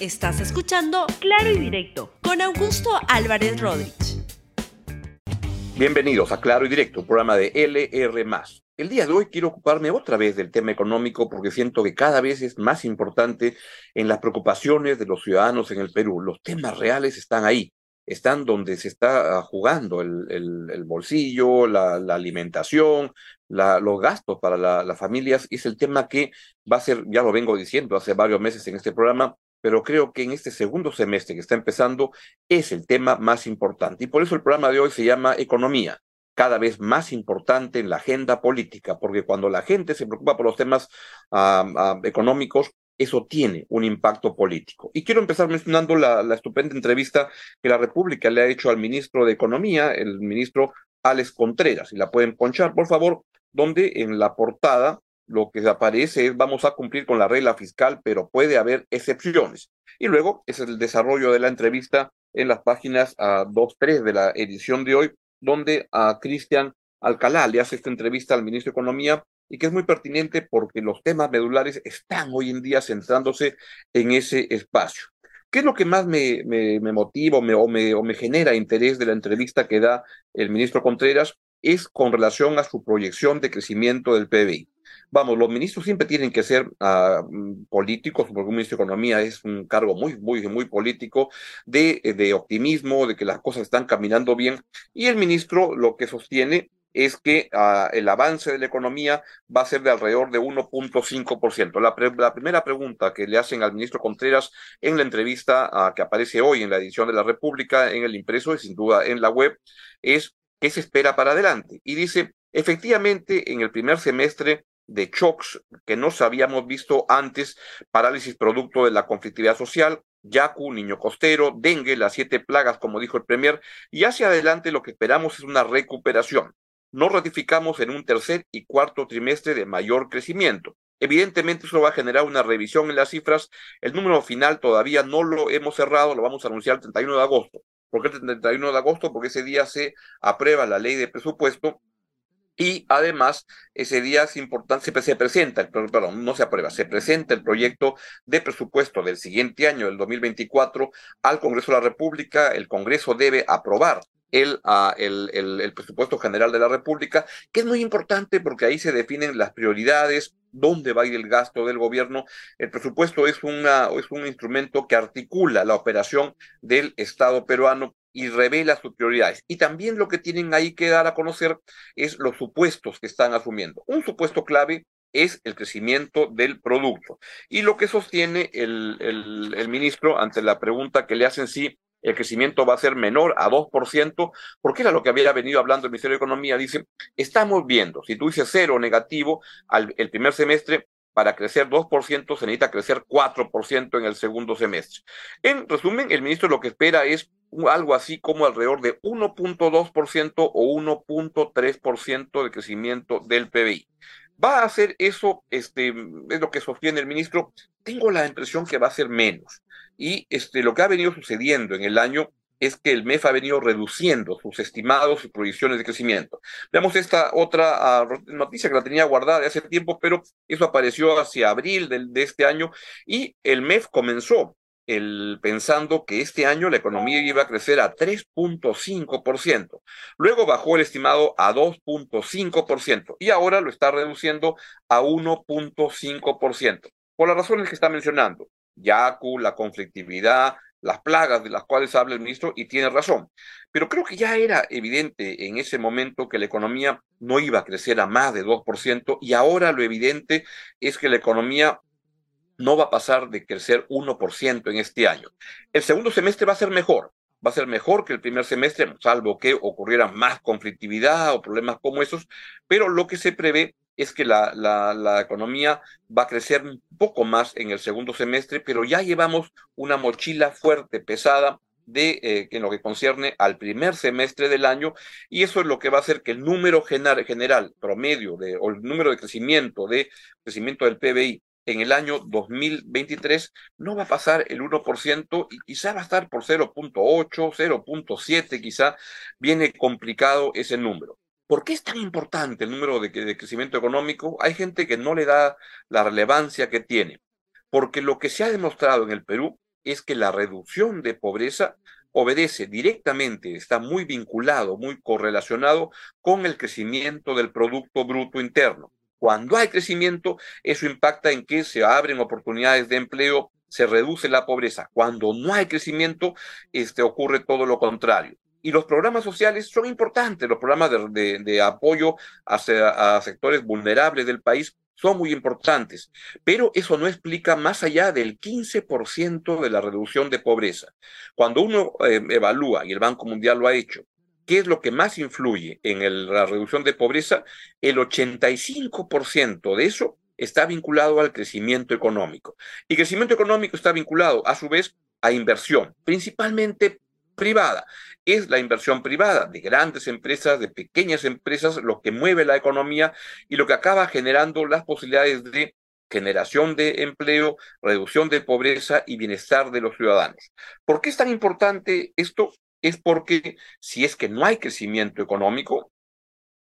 Estás escuchando Claro y Directo con Augusto Álvarez Rodríguez. Bienvenidos a Claro y Directo, programa de LR. El día de hoy quiero ocuparme otra vez del tema económico porque siento que cada vez es más importante en las preocupaciones de los ciudadanos en el Perú. Los temas reales están ahí, están donde se está ah, jugando el, bolsillo, la, alimentación, los gastos para las familias. Es el tema que va a ser, ya lo vengo diciendo hace varios meses en este programa, pero creo que en este segundo semestre que está empezando es el tema más importante. Y por eso el programa de hoy se llama Economía, cada vez más importante en la agenda política, porque cuando la gente se preocupa por los temas económicos, eso tiene un impacto político. Y quiero empezar mencionando la, la, estupenda entrevista que la República le ha hecho al ministro de Economía, el ministro Alex Contreras. Y la pueden ponchar, por favor, donde en la portada lo que aparece es vamos a cumplir con la regla fiscal, pero puede haber excepciones. Y luego es el desarrollo de la entrevista en las páginas 2-3 de la edición de hoy, donde a Cristian Alcalá le hace esta entrevista al ministro de Economía y que es muy pertinente porque los temas medulares están hoy en día centrándose en ese espacio. ¿Qué es lo que más me, me, motiva me, o, me, o me genera interés de la entrevista que da el ministro Contreras? Es con relación a su proyección de crecimiento del PBI vamos, los ministros siempre tienen que ser mm, políticos, porque un ministro de Economía es un cargo muy, muy, muy político, de, eh, de optimismo, de que las cosas están caminando bien, y el ministro lo que sostiene es que ah, el avance de la economía va a ser de alrededor de 1.5%. La, la, primera pregunta que le hacen al ministro Contreras en la entrevista ah, que aparece hoy en la edición de la República, en el impreso y sin duda en la web, es ¿qué se espera para adelante? Y dice, efectivamente, en el primer semestre de shocks que no habíamos visto antes, parálisis producto de la conflictividad social, Yaku, niño costero, dengue, las siete plagas, como dijo el Premier, y hacia adelante lo que esperamos es una recuperación. No ratificamos en un tercer y cuarto trimestre de mayor crecimiento. Evidentemente eso va a generar una revisión en las cifras. El número final todavía no lo hemos cerrado, lo vamos a anunciar el 31 de agosto. ¿Por qué el 31 de agosto? Porque ese día se aprueba la ley de presupuesto y además, ese día es importante, se, presenta, el, perdón, no se aprueba, se presenta el proyecto de presupuesto del siguiente año, el 2024, al Congreso de la República. El Congreso debe aprobar el, uh, el, el, presupuesto general de la República, que es muy importante porque ahí se definen las prioridades, dónde va a ir el gasto del gobierno. El presupuesto es, una, es un instrumento que articula la operación del Estado peruano y revela sus prioridades. Y también lo que tienen ahí que dar a conocer es los supuestos que están asumiendo. Un supuesto clave es el crecimiento del producto. Y lo que sostiene el, el, ministro ante la pregunta que le hacen si el crecimiento va a ser menor a 2%, porque era lo que había venido hablando el Ministerio de Economía, dice, estamos viendo, si tú dices cero negativo al el primer semestre, para crecer 2% se necesita crecer 4% en el segundo semestre. En resumen, el ministro lo que espera es algo así como alrededor de 1.2% o 1.3% de crecimiento del PBI. ¿Va a hacer eso? Este, es lo que sostiene el ministro. Tengo la impresión que va a ser menos. Y este, lo que ha venido sucediendo en el año es que el MEF ha venido reduciendo sus estimados y proyecciones de crecimiento. Veamos esta otra uh, noticia que la tenía guardada de hace tiempo, pero eso apareció hacia abril de, de este año y el MEF comenzó el, pensando que este año la economía iba a crecer a 3.5%. Luego bajó el estimado a 2.5% y ahora lo está reduciendo a 1.5%. Por las razones que está mencionando, Yaku, la conflictividad, las plagas de las cuales habla el ministro y tiene razón. Pero creo que ya era evidente en ese momento que la economía no iba a crecer a más de 2% y ahora lo evidente es que la economía no va a pasar de crecer 1% en este año. El segundo semestre va a ser mejor, va a ser mejor que el primer semestre, salvo que ocurriera más conflictividad o problemas como esos, pero lo que se prevé es que la, la, economía va a crecer un poco más en el segundo semestre, pero ya llevamos una mochila fuerte, pesada, de eh, en lo que concierne al primer semestre del año, y eso es lo que va a hacer que el número general, general promedio o el número de crecimiento de crecimiento del PBI en el año 2023 no va a pasar el 1% y quizá va a estar por 0.8, 0.7, quizá viene complicado ese número. ¿Por qué es tan importante el número de, de crecimiento económico? Hay gente que no le da la relevancia que tiene, porque lo que se ha demostrado en el Perú es que la reducción de pobreza obedece directamente, está muy vinculado, muy correlacionado con el crecimiento del Producto Bruto Interno. Cuando hay crecimiento, eso impacta en que se abren oportunidades de empleo, se reduce la pobreza. Cuando no hay crecimiento, este, ocurre todo lo contrario. Y los programas sociales son importantes, los programas de, apoyo a sectores vulnerables del país son muy importantes, pero eso no explica más allá del 15% de la reducción de pobreza. Cuando uno eh, evalúa, y el Banco Mundial lo ha hecho, ¿qué es lo que más influye en la reducción de pobreza? El 85% de eso está vinculado al crecimiento económico. Y crecimiento económico está vinculado, a su vez, a inversión, principalmente privada. Es la inversión privada de grandes empresas, de pequeñas empresas, lo que mueve la economía y lo que acaba generando las posibilidades de generación de empleo, reducción de pobreza y bienestar de los ciudadanos. ¿Por qué es tan importante esto? Es porque si es que no hay crecimiento económico,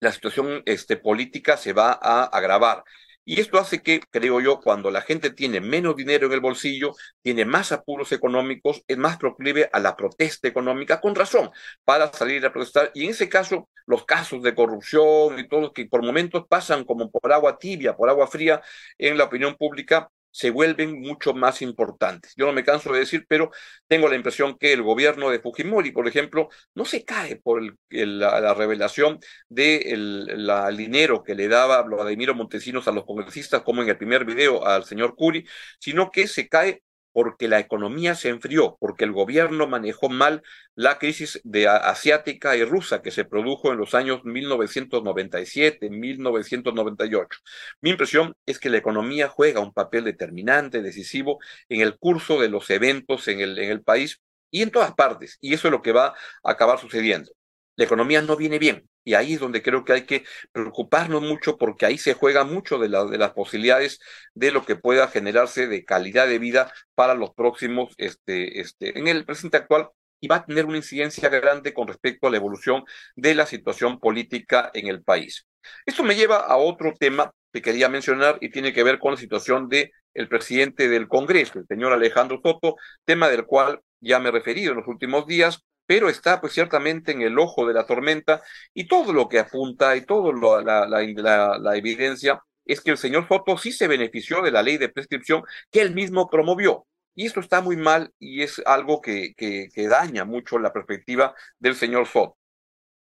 la situación este, política se va a agravar. Y esto hace que, creo yo, cuando la gente tiene menos dinero en el bolsillo, tiene más apuros económicos, es más proclive a la protesta económica, con razón, para salir a protestar. Y en ese caso, los casos de corrupción y todo, que por momentos pasan como por agua tibia, por agua fría en la opinión pública, se vuelven mucho más importantes. Yo no me canso de decir, pero tengo la impresión que el gobierno de Fujimori, por ejemplo, no se cae por la, revelación del de dinero que le daba Vladimiro Montesinos a los congresistas, como en el primer video al señor Curi, sino que se cae porque la economía se enfrió, porque el gobierno manejó mal la crisis de asiática y rusa que se produjo en los años 1997, 1998. Mi impresión es que la economía juega un papel determinante, decisivo en el curso de los eventos en el, en el país y en todas partes, y eso es lo que va a acabar sucediendo. La economía no viene bien, y ahí es donde creo que hay que preocuparnos mucho porque ahí se juega mucho de, de las posibilidades de lo que pueda generarse de calidad de vida para los próximos, este, este, en el presente actual y va a tener una incidencia grande con respecto a la evolución de la situación política en el país. Esto me lleva a otro tema que quería mencionar y tiene que ver con la situación de el presidente del Congreso, el señor Alejandro Soto, tema del cual ya me he referido en los últimos días, pero está pues ciertamente en el ojo de la tormenta y todo lo que apunta y toda la, la, evidencia es que el señor Soto sí se benefició de la ley de prescripción que él mismo promovió. Y esto está muy mal y es algo que, que, que daña mucho la perspectiva del señor Soto.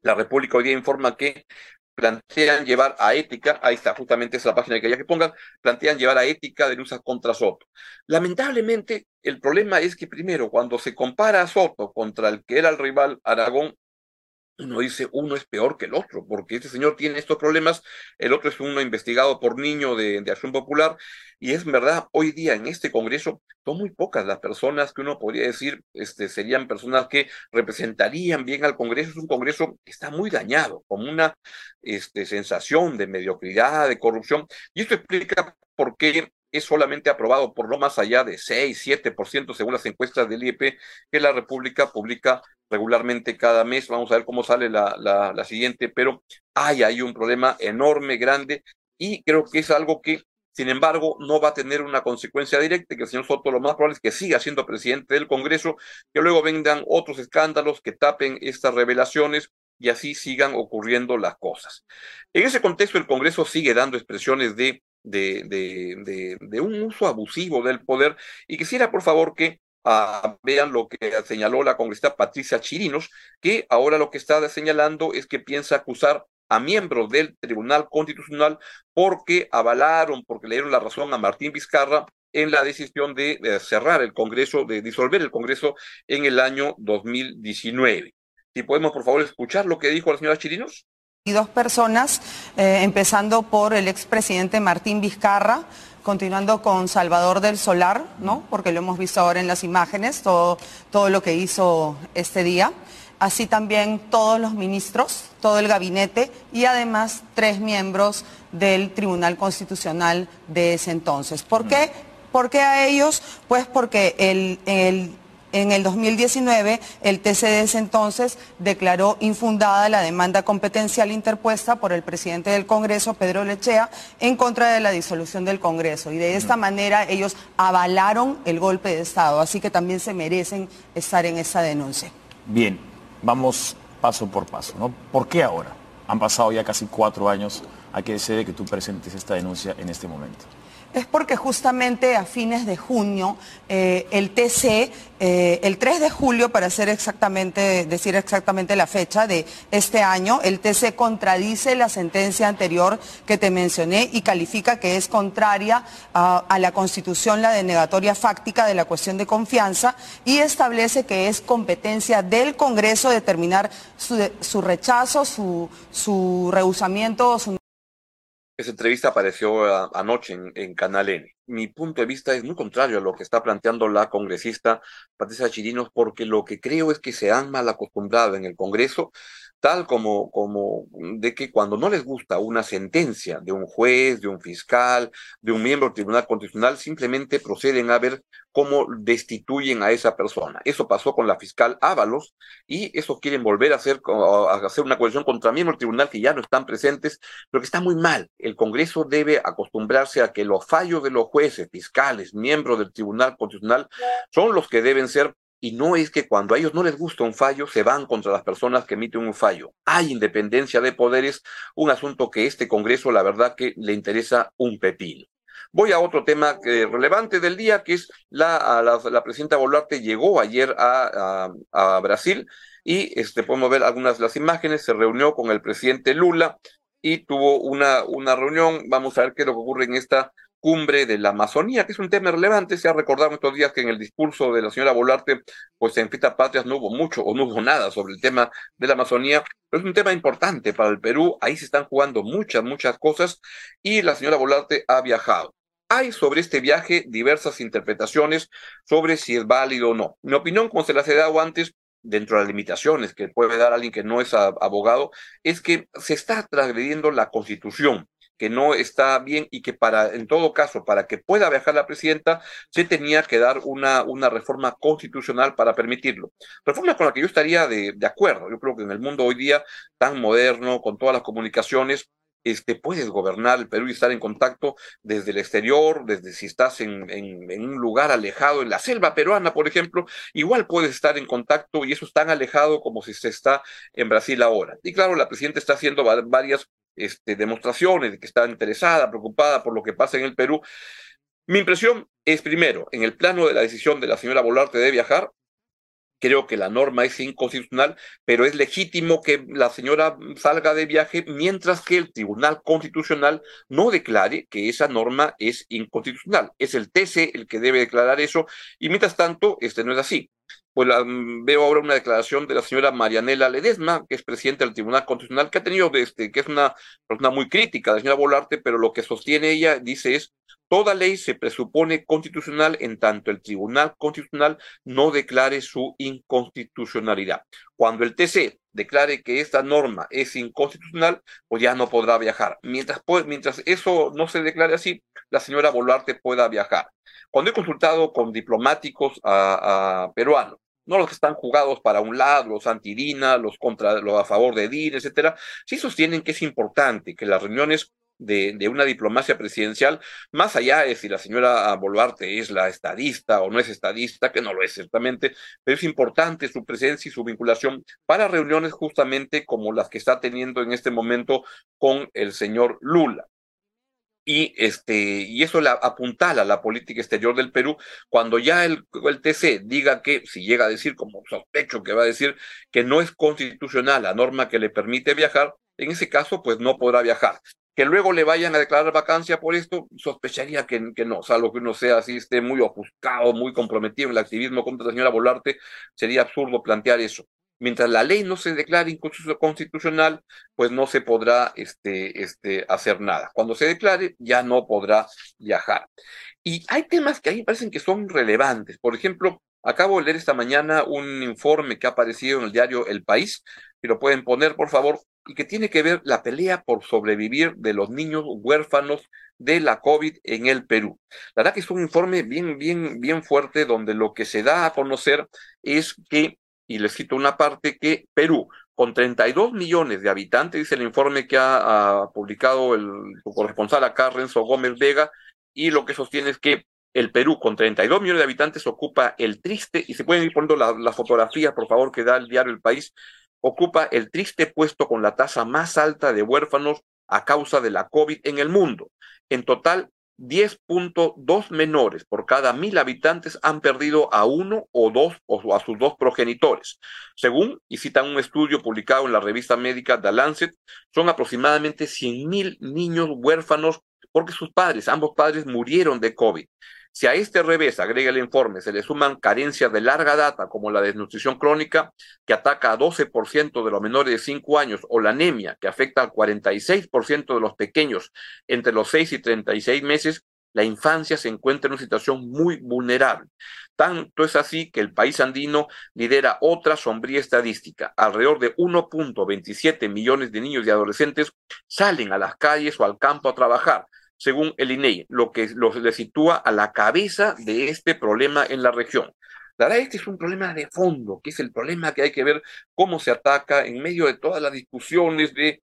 La República hoy día informa que plantean llevar a ética, ahí está justamente esa página que quería que pongan, plantean llevar a ética denuncias contra Soto. Lamentablemente, el problema es que primero, cuando se compara a Soto contra el que era el rival Aragón, uno dice, uno es peor que el otro, porque este señor tiene estos problemas, el otro es uno investigado por niño de, Acción Popular, y es verdad, hoy día en este Congreso son muy pocas las personas que uno podría decir este, serían personas que representarían bien al Congreso. Es un Congreso que está muy dañado, con una este, sensación de mediocridad, de corrupción, y esto explica por qué es solamente aprobado por no más allá de 6, 7% según las encuestas del IEP que la República publica regularmente cada mes. Vamos a ver cómo sale la, la, siguiente, pero hay ahí un problema enorme, grande, y creo que es algo que, sin embargo, no va a tener una consecuencia directa, que el señor Soto lo más probable es que siga siendo presidente del Congreso, que luego vengan otros escándalos que tapen estas revelaciones y así sigan ocurriendo las cosas. En ese contexto, el Congreso sigue dando expresiones de de, un uso abusivo del poder. Y quisiera, por favor, que ah, vean lo que señaló la congresista Patricia Chirinos, que ahora lo que está señalando es que piensa acusar a miembros del Tribunal Constitucional porque avalaron, porque le dieron la razón a Martín Vizcarra en la decisión de, de cerrar el Congreso, de disolver el Congreso en el año 2019. Si podemos, por favor, escuchar lo que dijo la señora Chirinos dos personas, eh, empezando por el expresidente Martín Vizcarra, continuando con Salvador del Solar, ¿no? Porque lo hemos visto ahora en las imágenes, todo, todo lo que hizo este día. Así también todos los ministros, todo el gabinete y además tres miembros del Tribunal Constitucional de ese entonces. ¿Por qué? ¿Por a ellos? Pues porque el, el En el 2019, el TC de ese entonces declaró infundada la demanda competencial interpuesta por el presidente del Congreso, Pedro Lechea, en contra de la disolución del Congreso. Y de esta manera ellos avalaron el golpe de Estado, así que también se merecen estar en esa denuncia. Bien, vamos paso por paso, ¿no? ¿Por qué ahora? Han pasado ya casi cuatro años a que se que tú presentes esta denuncia en este momento es porque justamente a fines de junio eh, el TC, eh, el 3 de julio, para ser exactamente, decir exactamente la fecha de este año, el TC contradice la sentencia anterior que te mencioné y califica que es contraria a, la Constitución la denegatoria fáctica de la cuestión de confianza y establece que es competencia del Congreso determinar su, rechazo, su, su rehusamiento, su esa entrevista apareció anoche en, Canal N. Mi punto de vista es muy contrario a lo que está planteando la congresista Patricia Chirinos, porque lo que creo es que se han mal acostumbrado en el Congreso tal como, como de que cuando no les gusta una sentencia de un juez, de un fiscal, de un miembro del Tribunal Constitucional, simplemente proceden a ver cómo destituyen a esa persona. Eso pasó con la fiscal Ábalos y eso quieren volver a hacer, a hacer una coalición contra miembros del tribunal que ya no están presentes, pero que está muy mal. El Congreso debe acostumbrarse a que los fallos de los jueces, fiscales, miembros del Tribunal Constitucional son los que deben ser y no es que cuando a ellos no les gusta un fallo, se van contra las personas que emiten un fallo. Hay independencia de poderes, un asunto que este Congreso, la verdad, que le interesa un pepino. Voy a otro tema relevante del día, que es la, la, presidenta Boluarte llegó ayer a, a, Brasil y este, podemos ver algunas de las imágenes, se reunió con el presidente Lula y tuvo una, una reunión, vamos a ver qué es lo que ocurre en esta cumbre de la Amazonía, que es un tema relevante. Se ha recordado estos días que en el discurso de la señora Bolarte, pues en Fita Patrias no hubo mucho o no hubo nada sobre el tema de la Amazonía, pero es un tema importante para el Perú. Ahí se están jugando muchas, muchas cosas y la señora Bolarte ha viajado. Hay sobre este viaje diversas interpretaciones sobre si es válido o no. Mi opinión, como se las he dado antes, dentro de las limitaciones que puede dar alguien que no es abogado, es que se está transgrediendo la constitución que no está bien y que para, en todo caso, para que pueda viajar la presidenta, se tenía que dar una, una reforma constitucional para permitirlo. Reforma con la que yo estaría de, de acuerdo. Yo creo que en el mundo hoy día tan moderno, con todas las comunicaciones, este, puedes gobernar el Perú y estar en contacto desde el exterior, desde si estás en, en, en, un lugar alejado, en la selva peruana, por ejemplo, igual puedes estar en contacto y eso es tan alejado como si se está en Brasil ahora. Y claro, la presidenta está haciendo varias este, demostraciones de que está interesada, preocupada por lo que pasa en el Perú. Mi impresión es, primero, en el plano de la decisión de la señora Bolarte de viajar, creo que la norma es inconstitucional, pero es legítimo que la señora salga de viaje mientras que el Tribunal Constitucional no declare que esa norma es inconstitucional. Es el TC el que debe declarar eso y mientras tanto, este no es así pues mm, veo ahora una declaración de la señora Marianela Ledesma, que es presidenta del Tribunal Constitucional, que ha tenido, este, que es una persona muy crítica de la señora Volarte, pero lo que sostiene ella, dice, es toda ley se presupone constitucional en tanto el Tribunal Constitucional no declare su inconstitucionalidad. Cuando el TC declare que esta norma es inconstitucional, pues ya no podrá viajar. Mientras, mientras eso no se declare así, la señora Boluarte pueda viajar. Cuando he consultado con diplomáticos a, peruanos, no los que están jugados para un lado, los anti-DINA, los, contra, los a favor de DIN, etcétera, sí sostienen que es importante que las reuniones de, de, una diplomacia presidencial, más allá de si la señora Boluarte es la estadista o no es estadista, que no lo es ciertamente, pero es importante su presencia y su vinculación para reuniones justamente como las que está teniendo en este momento con el señor Lula y este y eso la apuntala la política exterior del Perú cuando ya el, el TC diga que si llega a decir como sospecho que va a decir que no es constitucional la norma que le permite viajar en ese caso pues no podrá viajar. Que luego le vayan a declarar vacancia por esto, sospecharía que, que no, salvo que uno sea así, esté muy ofuscado, muy comprometido en el activismo contra la señora Volarte, sería absurdo plantear eso mientras la ley no se declare inconstitucional, pues no se podrá este, este, hacer nada. Cuando se declare, ya no podrá viajar. Y hay temas que a mí me parecen que son relevantes. Por ejemplo, acabo de leer esta mañana un informe que ha aparecido en el diario El País, y lo pueden poner, por favor, y que tiene que ver la pelea por sobrevivir de los niños huérfanos de la COVID en el Perú. La verdad que es un informe bien, bien, bien fuerte donde lo que se da a conocer es que, y les cito una parte, que Perú, con 32 millones de habitantes, dice el informe que ha, publicado el su corresponsal acá, Renzo Gómez Vega, y lo que sostiene es que el Perú, con 32 millones de habitantes, ocupa el triste, y se pueden ir poniendo las la fotografías, por favor, que da el diario El País, ocupa el triste puesto con la tasa más alta de huérfanos a causa de la COVID en el mundo. En total, 10.2 menores por cada mil habitantes han perdido a uno o dos o a sus dos progenitores. Según, y citan un estudio publicado en la revista médica The Lancet, son aproximadamente 100.000 niños huérfanos porque sus padres, ambos padres, murieron de COVID. Si a este revés, agrega el informe, se le suman carencias de larga data como la desnutrición crónica, que ataca a 12% de los menores de 5 años, o la anemia, que afecta al 46% de los pequeños entre los 6 y 36 meses, la infancia se encuentra en una situación muy vulnerable. Tanto es así que el país andino lidera otra sombría estadística. Alrededor de 1.27 millones de niños y adolescentes salen a las calles o al campo a trabajar, según el INEI, lo que los, le sitúa a la cabeza de este problema en la región. La verdad, este es un problema de fondo, que es el problema que hay que ver cómo se ataca en medio de todas las discusiones de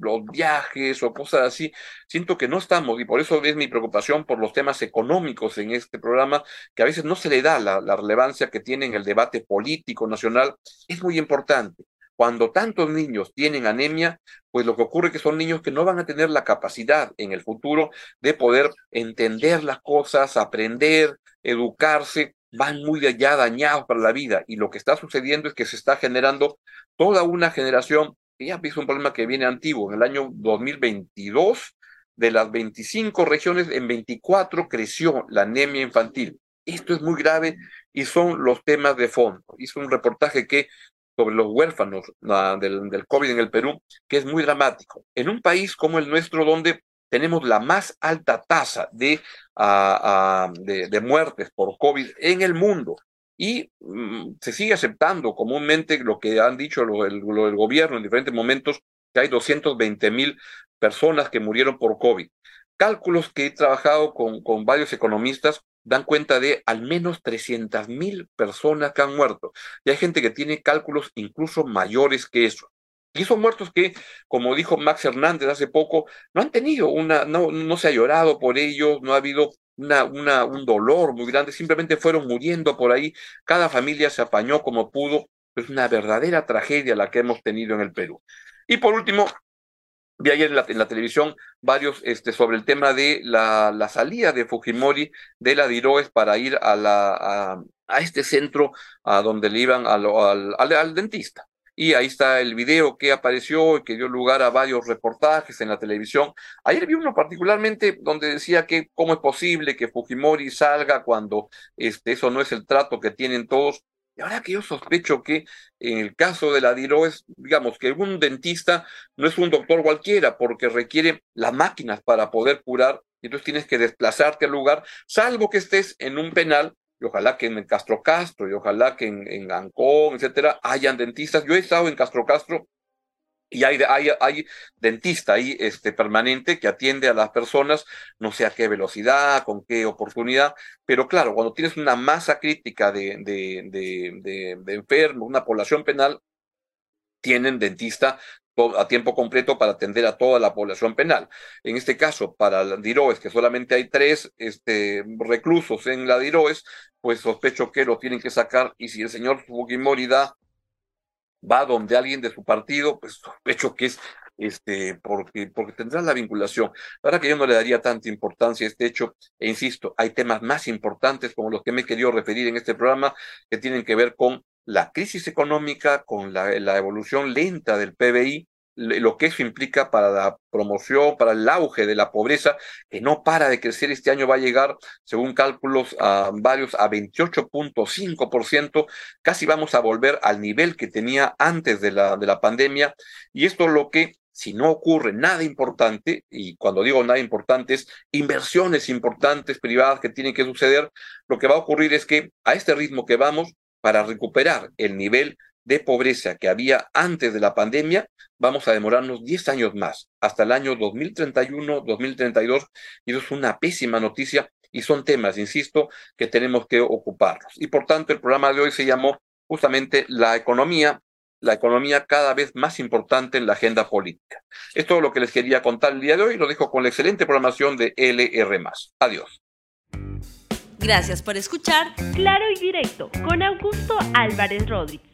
los viajes o cosas así. Siento que no estamos, y por eso es mi preocupación por los temas económicos en este programa, que a veces no se le da la, la relevancia que tiene en el debate político nacional. Es muy importante. Cuando tantos niños tienen anemia, pues lo que ocurre es que son niños que no van a tener la capacidad en el futuro de poder entender las cosas, aprender, educarse, van muy allá dañados para la vida. Y lo que está sucediendo es que se está generando toda una generación, que ya es un problema que viene antiguo, en el año 2022, de las 25 regiones, en 24 creció la anemia infantil. Esto es muy grave y son los temas de fondo. Hizo un reportaje que sobre los huérfanos del, COVID en el Perú, que es muy dramático. En un país como el nuestro, donde tenemos la más alta tasa de, de, de, muertes por COVID en el mundo, y mm, se sigue aceptando comúnmente lo que han dicho lo, el, el gobierno en diferentes momentos, que hay 220 mil personas que murieron por COVID. Cálculos que he trabajado con, con varios economistas dan cuenta de al menos 300 mil personas que han muerto. Y hay gente que tiene cálculos incluso mayores que eso. Y son muertos que, como dijo Max Hernández hace poco, no han tenido una, no, no se ha llorado por ellos, no ha habido una, una, un dolor muy grande, simplemente fueron muriendo por ahí, cada familia se apañó como pudo, es una verdadera tragedia la que hemos tenido en el Perú. Y por último, Vi ayer en la, televisión varios este, sobre el tema de la, salida de Fujimori de la Diroes para ir a, la, este centro a donde le iban al, dentista. Y ahí está el video que apareció y que dio lugar a varios reportajes en la televisión. Ayer vi uno particularmente donde decía que cómo es posible que Fujimori salga cuando este, eso no es el trato que tienen todos. Y ahora que yo sospecho que en el caso de la es, digamos que un dentista no es un doctor cualquiera porque requiere las máquinas para poder curar, y entonces tienes que desplazarte al lugar, salvo que estés en un penal, y ojalá que en Castro Castro, y ojalá que en, en Ancón, etcétera, hayan dentistas. Yo he estado en Castro Castro y hay, hay, dentista ahí este, permanente que atiende a las personas, no sé a qué velocidad, con qué oportunidad, pero claro, cuando tienes una masa crítica de, de, de, de enfermos, una población penal, tienen dentista a tiempo completo para atender a toda la población penal. En este caso, para la DIROES, que solamente hay tres este, reclusos en la DIROES, pues sospecho que lo tienen que sacar y si el señor Fujimori da va donde alguien de su partido, pues sospecho que es este, porque, porque tendrá la vinculación. Ahora que yo no le daría tanta importancia a este hecho, e insisto, hay temas más importantes como los que me he querido referir en este programa, que tienen que ver con la crisis económica, con la, la evolución lenta del PBI, lo que eso implica para la promoción, para el auge de la pobreza, que no para de crecer este año, va a llegar, según cálculos varios, a 28.5%, casi vamos a volver al nivel que tenía antes de la, de la pandemia, y esto lo que si no ocurre nada importante, y cuando digo nada importante es inversiones importantes privadas que tienen que suceder, lo que va a ocurrir es que a este ritmo que vamos, para recuperar el nivel de pobreza que había antes de la pandemia, vamos a demorarnos 10 años más, hasta el año 2031, 2032, y eso es una pésima noticia y son temas, insisto, que tenemos que ocuparnos. Y por tanto, el programa de hoy se llamó justamente la economía, la economía cada vez más importante en la agenda política. Es todo lo que les quería contar el día de hoy. Lo dejo con la excelente programación de LR. Adiós. Gracias por escuchar Claro y Directo con Augusto Álvarez Rodríguez.